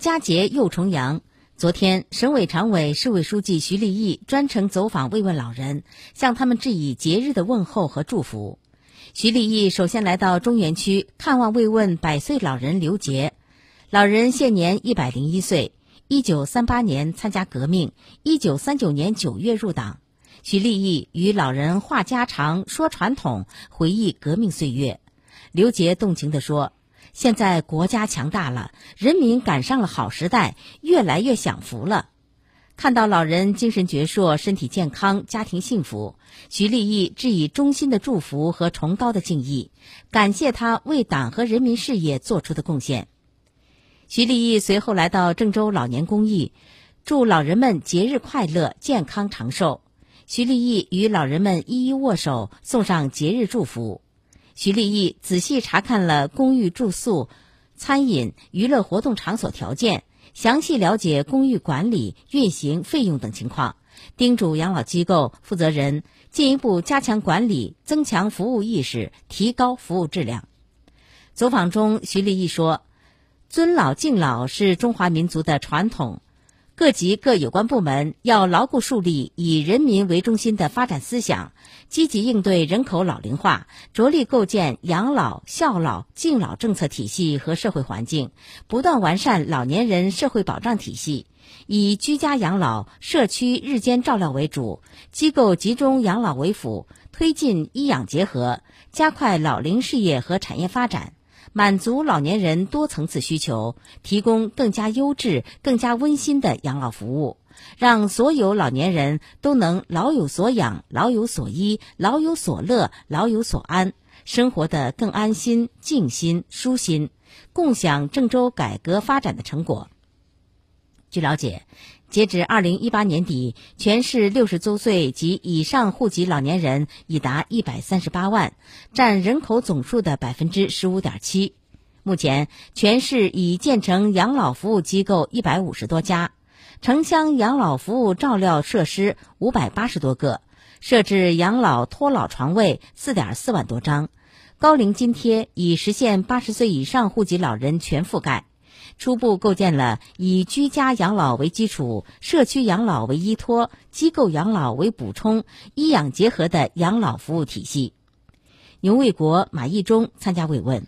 佳节又重阳。昨天，省委常委、市委书记徐立毅专程走访慰问老人，向他们致以节日的问候和祝福。徐立毅首先来到中原区看望慰问百岁老人刘杰。老人现年一百零一岁，一九三八年参加革命，一九三九年九月入党。徐立毅与老人话家常、说传统，回忆革命岁月。刘杰动情地说。现在国家强大了，人民赶上了好时代，越来越享福了。看到老人精神矍铄、身体健康、家庭幸福，徐立毅致以衷心的祝福和崇高的敬意，感谢他为党和人民事业做出的贡献。徐立毅随后来到郑州老年公益，祝老人们节日快乐、健康长寿。徐立毅与老人们一一握手，送上节日祝福。徐立毅仔细查看了公寓住宿、餐饮、娱乐活动场所条件，详细了解公寓管理、运行费用等情况，叮嘱养老机构负责人进一步加强管理，增强服务意识，提高服务质量。走访中，徐立毅说：“尊老敬老是中华民族的传统。”各级各有关部门要牢固树立以人民为中心的发展思想，积极应对人口老龄化，着力构建养老、孝老、敬老政策体系和社会环境，不断完善老年人社会保障体系，以居家养老、社区日间照料为主，机构集中养老为辅，推进医养结合，加快老龄事业和产业发展。满足老年人多层次需求，提供更加优质、更加温馨的养老服务，让所有老年人都能老有所养、老有所依、老有所乐、老有所安，生活得更安心、静心、舒心，共享郑州改革发展的成果。据了解。截至二零一八年底，全市六十周岁及以上户籍老年人已达一百三十八万，占人口总数的百分之十五点七。目前，全市已建成养老服务机构一百五十多家，城乡养老服务照料设施五百八十多个，设置养老托老床位四点四万多张，高龄津贴已实现八十岁以上户籍老人全覆盖。初步构建了以居家养老为基础、社区养老为依托、机构养老为补充、医养结合的养老服务体系。牛卫国、马义忠参加慰问。